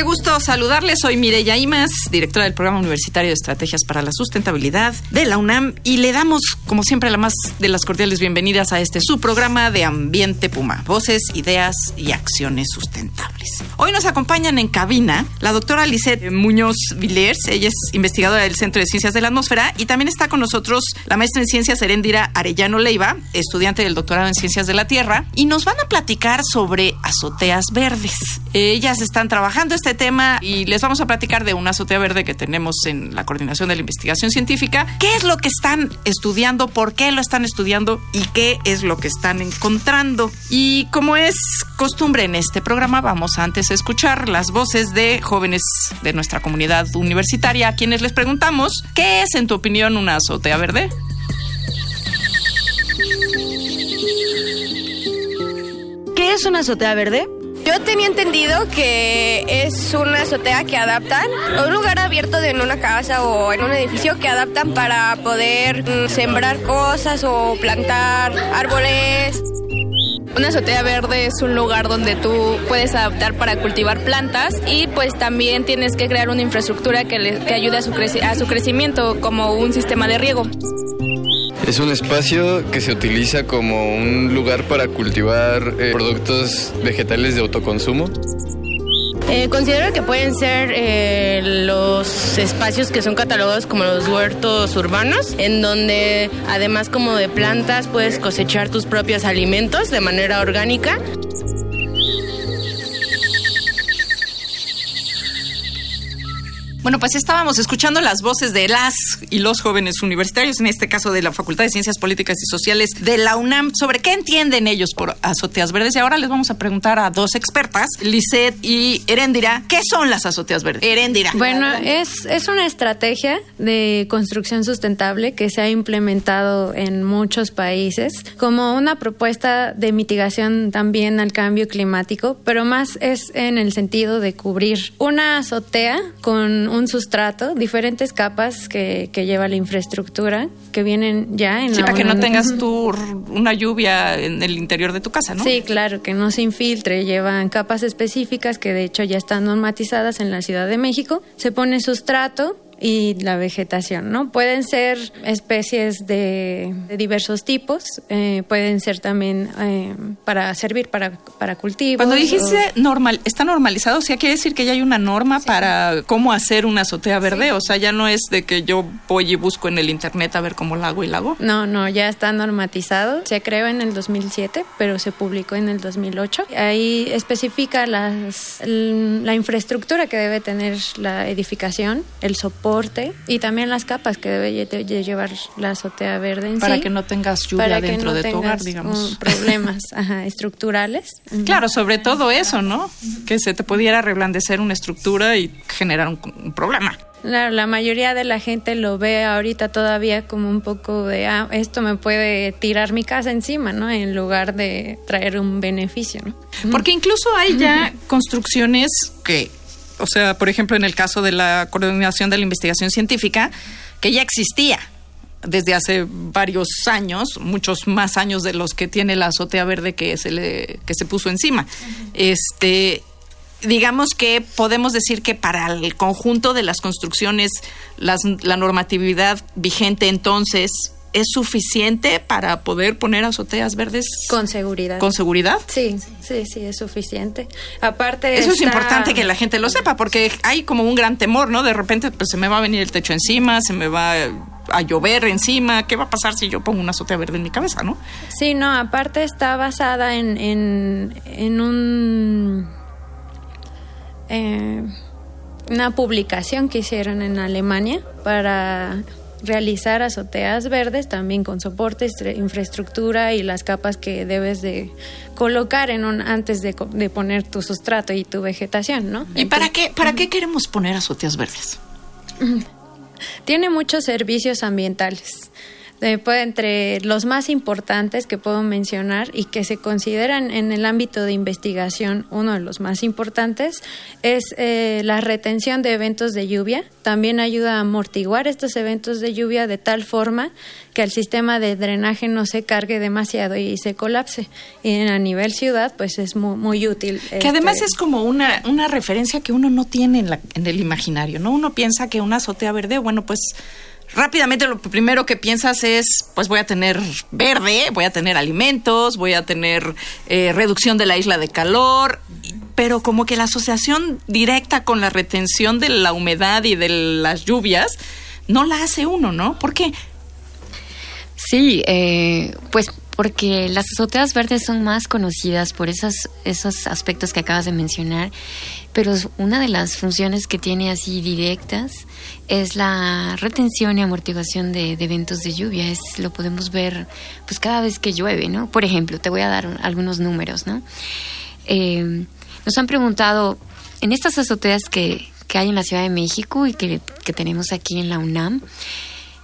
Qué gusto saludarles. Soy Mireya Imas, directora del Programa Universitario de Estrategias para la Sustentabilidad de la UNAM y le damos, como siempre, la más de las cordiales bienvenidas a este su programa de Ambiente Puma, voces, ideas y acciones sustentables. Hoy nos acompañan en cabina la doctora Lisette Muñoz Villers, ella es investigadora del Centro de Ciencias de la Atmósfera y también está con nosotros la maestra en Ciencias Heréndira Arellano Leiva, estudiante del doctorado en Ciencias de la Tierra, y nos van a platicar sobre azoteas verdes. Ellas están trabajando este tema y les vamos a platicar de una azotea verde que tenemos en la Coordinación de la Investigación Científica. ¿Qué es lo que están estudiando? ¿Por qué lo están estudiando? ¿Y qué es lo que están encontrando? Y como es costumbre en este programa, vamos antes a escuchar las voces de jóvenes de nuestra comunidad universitaria a quienes les preguntamos, ¿qué es en tu opinión una azotea verde? Es una azotea verde? Yo tenía entendido que es una azotea que adaptan, o un lugar abierto en una casa o en un edificio que adaptan para poder mm, sembrar cosas o plantar árboles. Una azotea verde es un lugar donde tú puedes adaptar para cultivar plantas y pues también tienes que crear una infraestructura que, le, que ayude a su, a su crecimiento como un sistema de riego. Es un espacio que se utiliza como un lugar para cultivar eh, productos vegetales de autoconsumo. Eh, considero que pueden ser eh, los espacios que son catalogados como los huertos urbanos, en donde además como de plantas puedes cosechar tus propios alimentos de manera orgánica. Bueno, pues estábamos escuchando las voces de las y los jóvenes universitarios, en este caso de la Facultad de Ciencias Políticas y Sociales de la UNAM, sobre qué entienden ellos por azoteas verdes. Y ahora les vamos a preguntar a dos expertas, Lisette y Heréndira, ¿qué son las azoteas verdes? Heréndira. Bueno, es, es una estrategia de construcción sustentable que se ha implementado en muchos países como una propuesta de mitigación también al cambio climático, pero más es en el sentido de cubrir una azotea con un sustrato, diferentes capas que, que lleva la infraestructura que vienen ya en sí, la para que no tengas tú una lluvia en el interior de tu casa, ¿no? Sí, claro, que no se infiltre. Llevan capas específicas que de hecho ya están normatizadas en la Ciudad de México. Se pone sustrato y la vegetación, ¿no? Pueden ser especies de, de diversos tipos, eh, pueden ser también eh, para servir para, para cultivos. Cuando o- dijiste normal, está normalizado, o sea, quiere decir que ya hay una norma para cómo hacer una azotea verde, o sea, ya no es de que yo voy y busco en el internet a ver cómo la hago y la hago. No, no, ya está normatizado. Se creó en el 2007, pero se publicó en el 2008. Ahí especifica las, la infraestructura que debe tener la edificación, el soporte y también las capas que debe lle- de llevar la azotea verde en Para sí. que no tengas lluvia para que dentro no de tu hogar, digamos. problemas ajá, estructurales. Claro, sobre todo eso, ¿no? Que se te pudiera reblandecer una estructura y generar un, un problema. Claro, la mayoría de la gente lo ve ahorita todavía como un poco de, ah, esto me puede tirar mi casa encima, ¿no? En lugar de traer un beneficio, ¿no? Porque incluso hay ya construcciones que, o sea, por ejemplo, en el caso de la coordinación de la investigación científica, que ya existía desde hace varios años, muchos más años de los que tiene la azotea verde que se le que se puso encima. Este digamos que podemos decir que para el conjunto de las construcciones las- la normatividad vigente entonces es suficiente para poder poner azoteas verdes Con seguridad. con seguridad. Sí, sí, sí, es suficiente. Aparte. Eso es importante que la gente lo sepa, porque hay como un gran temor, ¿no? De repente, pues se me va a venir el techo encima, se me va a llover encima. ¿Qué va a pasar si yo pongo una azotea verde en mi cabeza, no? Sí, no, aparte está basada en, en, en un. eh, una publicación que hicieron en Alemania para realizar azoteas verdes también con soporte, infraestructura y las capas que debes de colocar en un antes de, poner tu sustrato y tu vegetación, ¿no? ¿Y para qué para qué queremos poner azoteas verdes? Tiene muchos servicios ambientales entre los más importantes que puedo mencionar y que se consideran en el ámbito de investigación uno de los más importantes es eh, la retención de eventos de lluvia. También ayuda a amortiguar estos eventos de lluvia de tal forma que el sistema de drenaje no se cargue demasiado y se colapse. Y a nivel ciudad, pues es muy, útil. Que además este es como una, una referencia que uno no tiene en, la, en el imaginario, ¿no? Uno piensa que una azotea verde, bueno, pues rápidamente lo primero que piensas es, pues voy a tener verde, voy a tener alimentos, voy a tener eh, reducción de la isla de calor, pero como que la asociación directa con la retención de la humedad y de las lluvias no la hace uno, ¿no? ¿Por qué? Sí, eh, pues porque las azoteas verdes son más conocidas por esos, esos aspectos que acabas de mencionar, pero una de las funciones que tiene así directas es la retención y amortiguación de, eventos de lluvia. Es, lo podemos ver pues cada vez que llueve, ¿no? Por ejemplo, te voy a dar algunos números, ¿no? Eh, nos han preguntado, en estas azoteas que, que hay en la Ciudad de México y que, que tenemos aquí en la UNAM,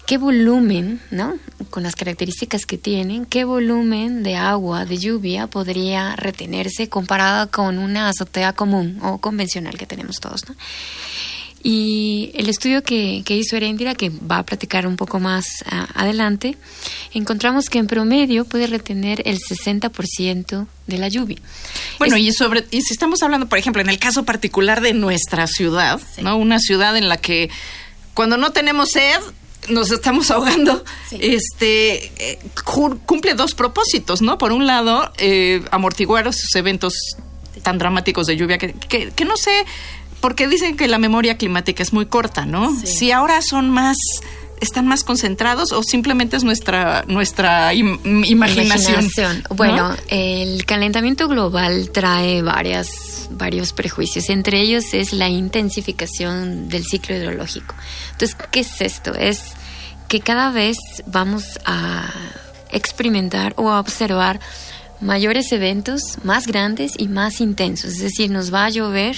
qué volumen, ¿no? Con las características que tienen, qué volumen de agua, de lluvia podría retenerse comparada con una azotea común o convencional que tenemos todos, ¿no? Y el estudio que, hizo Erendira, que va a platicar un poco más adelante, encontramos que en promedio puede retener el 60% de la lluvia. Bueno, y sobre y si estamos hablando, por ejemplo, en el caso particular de nuestra ciudad, ¿no? Una ciudad en la que cuando no tenemos sed nos estamos ahogando, este eh, cumple dos propósitos, ¿no? Por un lado, eh, amortiguar esos eventos tan dramáticos de lluvia que, que, no sé, porque dicen que la memoria climática es muy corta, ¿no? Si ahora son más están más concentrados o simplemente es nuestra nuestra imaginación. Bueno, el calentamiento global trae varias varios prejuicios. Entre ellos es la intensificación del ciclo hidrológico. Entonces, ¿qué es esto? Es que cada vez vamos a experimentar o a observar mayores eventos más grandes y más intensos. Es decir, nos va a llover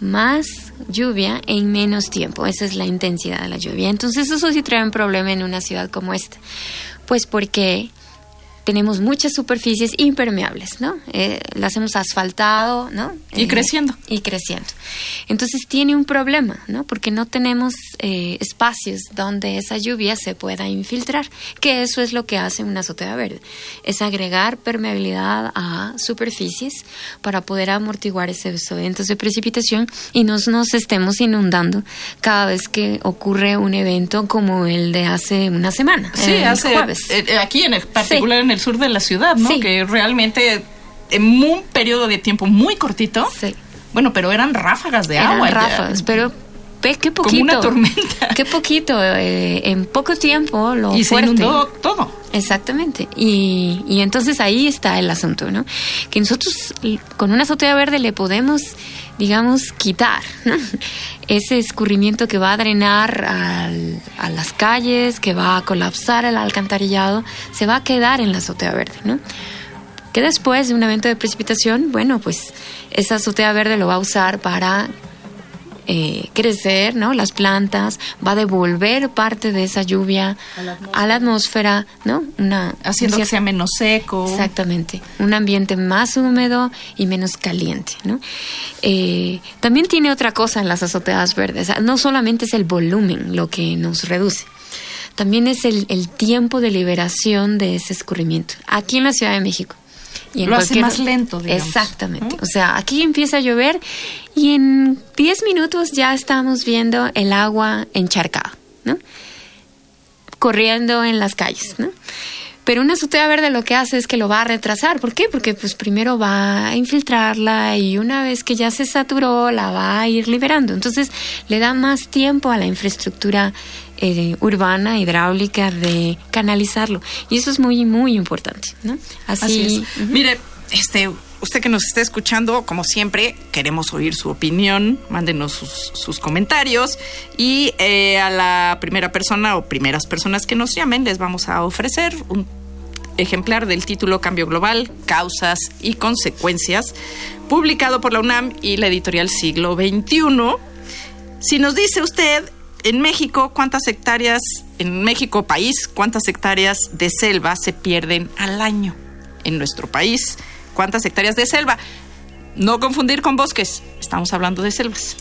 más lluvia en menos tiempo. Esa es la intensidad de la lluvia. Entonces eso sí trae un problema en una ciudad como esta. Pues porque tenemos muchas superficies impermeables, ¿no? Eh, las hemos asfaltado, ¿no? Y creciendo. Y creciendo. Entonces tiene un problema, ¿no? Porque no tenemos eh, espacios donde esa lluvia se pueda infiltrar, que eso es lo que hace una azotea verde, es agregar permeabilidad a superficies para poder amortiguar esos eventos de precipitación y no nos estemos inundando cada vez que ocurre un evento como el de hace una semana. Sí, hace eh, aquí en particular en el sur de la ciudad, ¿no? Que realmente en un periodo de tiempo muy cortito. Sí. Bueno, pero eran ráfagas de eran agua. ráfagas, pero ve qué poquito. Como una tormenta. Qué poquito. Eh, en poco tiempo lo y fuerte. se inundó todo. Exactamente. Y, y entonces ahí está el asunto, ¿no? Que nosotros con una azotea verde le podemos, digamos, quitar ese escurrimiento que va a drenar a las calles, que va a colapsar el alcantarillado, se va a quedar en la azotea verde, ¿no? Que después de un evento de precipitación, bueno, pues esa azotea verde lo va a usar para eh, crecer, ¿no? Las plantas, va a devolver parte de esa lluvia a la atmósfera, ¿no? Una, Haciendo que sea menos seco. Exactamente. Un ambiente más húmedo y menos caliente, ¿no? Eh, también tiene otra cosa en las azoteas verdes. No solamente es el volumen lo que nos reduce también es el, el, tiempo de liberación de ese escurrimiento. Aquí en la Ciudad de México, y Lo hace más lento, digamos. Exactamente. O sea, aquí empieza a llover y en 10 minutos ya estamos viendo el agua encharcada, ¿no? Corriendo en las calles, ¿no? Pero una azotea verde lo que hace es que lo va a retrasar. ¿Por qué? Porque pues primero va a infiltrarla y una vez que ya se saturó la va a ir liberando. Entonces le da más tiempo a la infraestructura eh, urbana, hidráulica, de canalizarlo. Y eso es muy, muy importante, ¿no? Así, es. Mire, este, usted que nos esté escuchando, como siempre, queremos oír su opinión, mándenos sus, comentarios y eh, a la primera persona o primeras personas que nos llamen les vamos a ofrecer un ejemplar del título Cambio Global, Causas y Consecuencias, publicado por la UNAM y la editorial Siglo XXI. Si nos dice usted, en México, ¿cuántas hectáreas, en México país, cuántas hectáreas de selva se pierden al año? En nuestro país, ¿cuántas hectáreas de selva? No confundir con bosques, estamos hablando de selvas.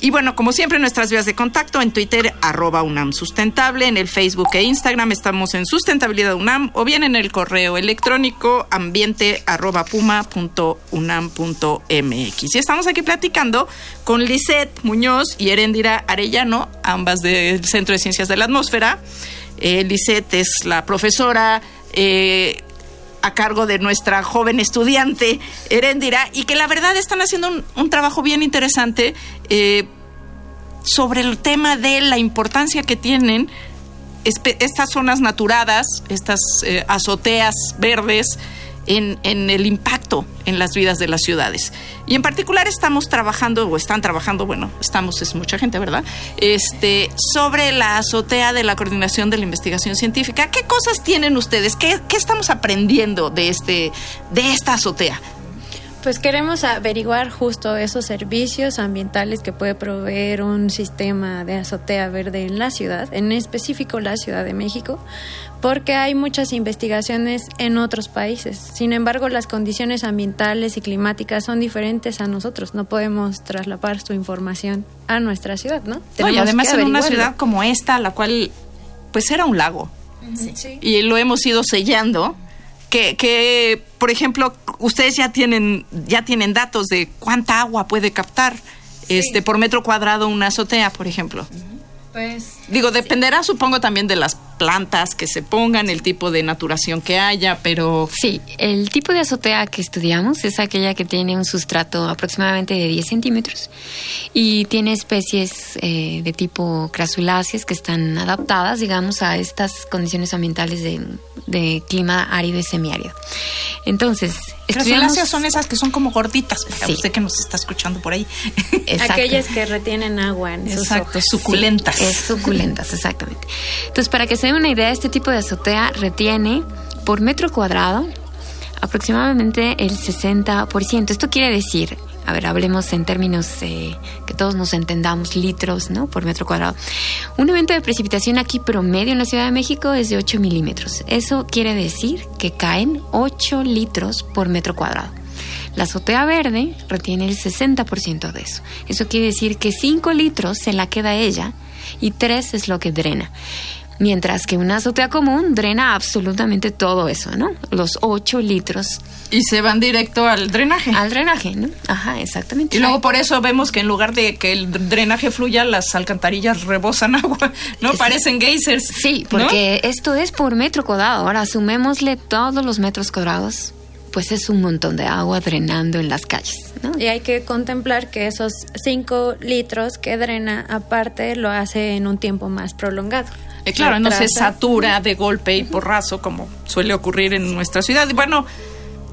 Y bueno, como siempre, nuestras vías de contacto en Twitter, arroba UNAM Sustentable, en el Facebook e Instagram estamos en Sustentabilidad UNAM o bien en el correo electrónico ambiente arroba puma punto unam punto mx. Y estamos aquí platicando con Lisette Muñoz y Erendira Arellano, ambas del Centro de Ciencias de la Atmósfera. Eh, Lisette es la profesora eh, a cargo de nuestra joven estudiante Erendira y que la verdad están haciendo un, trabajo bien interesante eh, sobre el tema de la importancia que tienen estas zonas naturadas, estas eh, azoteas verdes, en, el impacto en las vidas de las ciudades. Y en particular estamos trabajando, o están trabajando, bueno, estamos, es mucha gente, ¿verdad? Este, sobre la azotea de la coordinación de la investigación científica. ¿Qué cosas tienen ustedes? ¿Qué, qué estamos aprendiendo de, este, de esta azotea? Pues queremos averiguar justo esos servicios ambientales que puede proveer un sistema de azotea verde en la ciudad, en específico la Ciudad de México, porque hay muchas investigaciones en otros países. Sin embargo, las condiciones ambientales y climáticas son diferentes a nosotros. No podemos trasladar su información a nuestra ciudad, ¿no? y además en una ciudad como esta, la cual pues era un lago. Y lo hemos ido sellando que, por ejemplo, ustedes ya tienen, ya tienen datos de cuánta agua puede captar este por metro cuadrado una azotea, por ejemplo. Pues digo, dependerá supongo también de las plantas que se pongan, el tipo de naturación que haya, pero sí, el tipo de azotea que estudiamos es aquella que tiene un sustrato aproximadamente de 10 centímetros y tiene especies eh, de tipo crasuláceas que están adaptadas, digamos, a estas condiciones ambientales de, de clima árido y semiárido. Entonces, Crasuláceas son esas que son como gorditas, sí. usted que nos está escuchando por ahí. Aquellas que retienen agua en sus Exacto, suculentas. es suculentas, exactamente. Entonces, para que se una idea, este tipo de azotea retiene por metro cuadrado aproximadamente el 60%. Esto quiere decir, a ver, hablemos en términos eh, que todos nos entendamos, litros, ¿no? Por metro cuadrado. Un evento de precipitación aquí promedio en la Ciudad de México es de 8 milímetros. Eso quiere decir que caen 8 litros por metro cuadrado. La azotea verde retiene el 60% de eso. Eso quiere decir que 5 litros se la queda ella y 3 es lo que drena. Mientras que una azotea común drena absolutamente todo eso, ¿no? Los 8 litros. Y se van directo al drenaje. Al drenaje, ¿no? Ajá, exactamente. Y luego por eso vemos que en lugar de que el drenaje fluya, las alcantarillas rebosan agua, ¿no? Parecen geysers. Sí, porque esto es por metro cuadrado. Ahora sumémosle todos los metros cuadrados pues es un montón de agua drenando en las calles. ¿no? Y hay que contemplar que esos 5 litros que drena aparte lo hace en un tiempo más prolongado. Eh, claro, no se satura de golpe y porrazo como suele ocurrir en nuestra ciudad. Y bueno,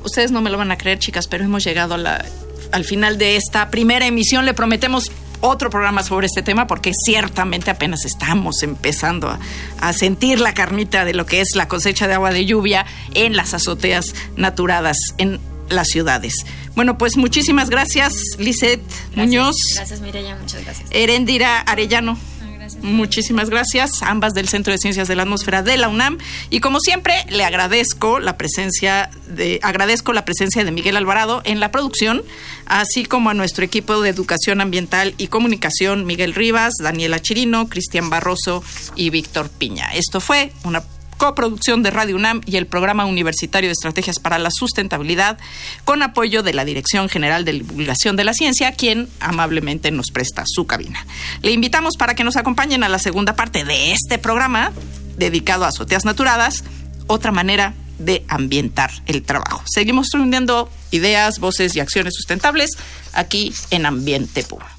ustedes no me lo van a creer, chicas, pero hemos llegado a la, al final de esta primera emisión. Le prometemos otro programa sobre este tema porque ciertamente apenas estamos empezando a, sentir la carnita de lo que es la cosecha de agua de lluvia en las azoteas naturadas en las ciudades. Bueno, pues muchísimas gracias, Lisette Muñoz. Gracias, Mireya, muchas gracias. Erendira Arellano. Muchísimas gracias, ambas del Centro de Ciencias de la Atmósfera de la UNAM. Y como siempre, le agradezco la presencia de, agradezco la presencia de Miguel Alvarado en la producción, así como a nuestro equipo de Educación Ambiental y Comunicación, Miguel Rivas, Daniela Chirino, Cristian Barroso y Víctor Piña. Esto fue una coproducción de Radio UNAM y el Programa Universitario de Estrategias para la Sustentabilidad, con apoyo de la Dirección General de Divulgación de la Ciencia, quien amablemente nos presta su cabina. Le invitamos para que nos acompañen a la segunda parte de este programa dedicado a azoteas naturadas, otra manera de ambientar el trabajo. Seguimos reuniendo ideas, voces y acciones sustentables aquí en Ambiente Puro.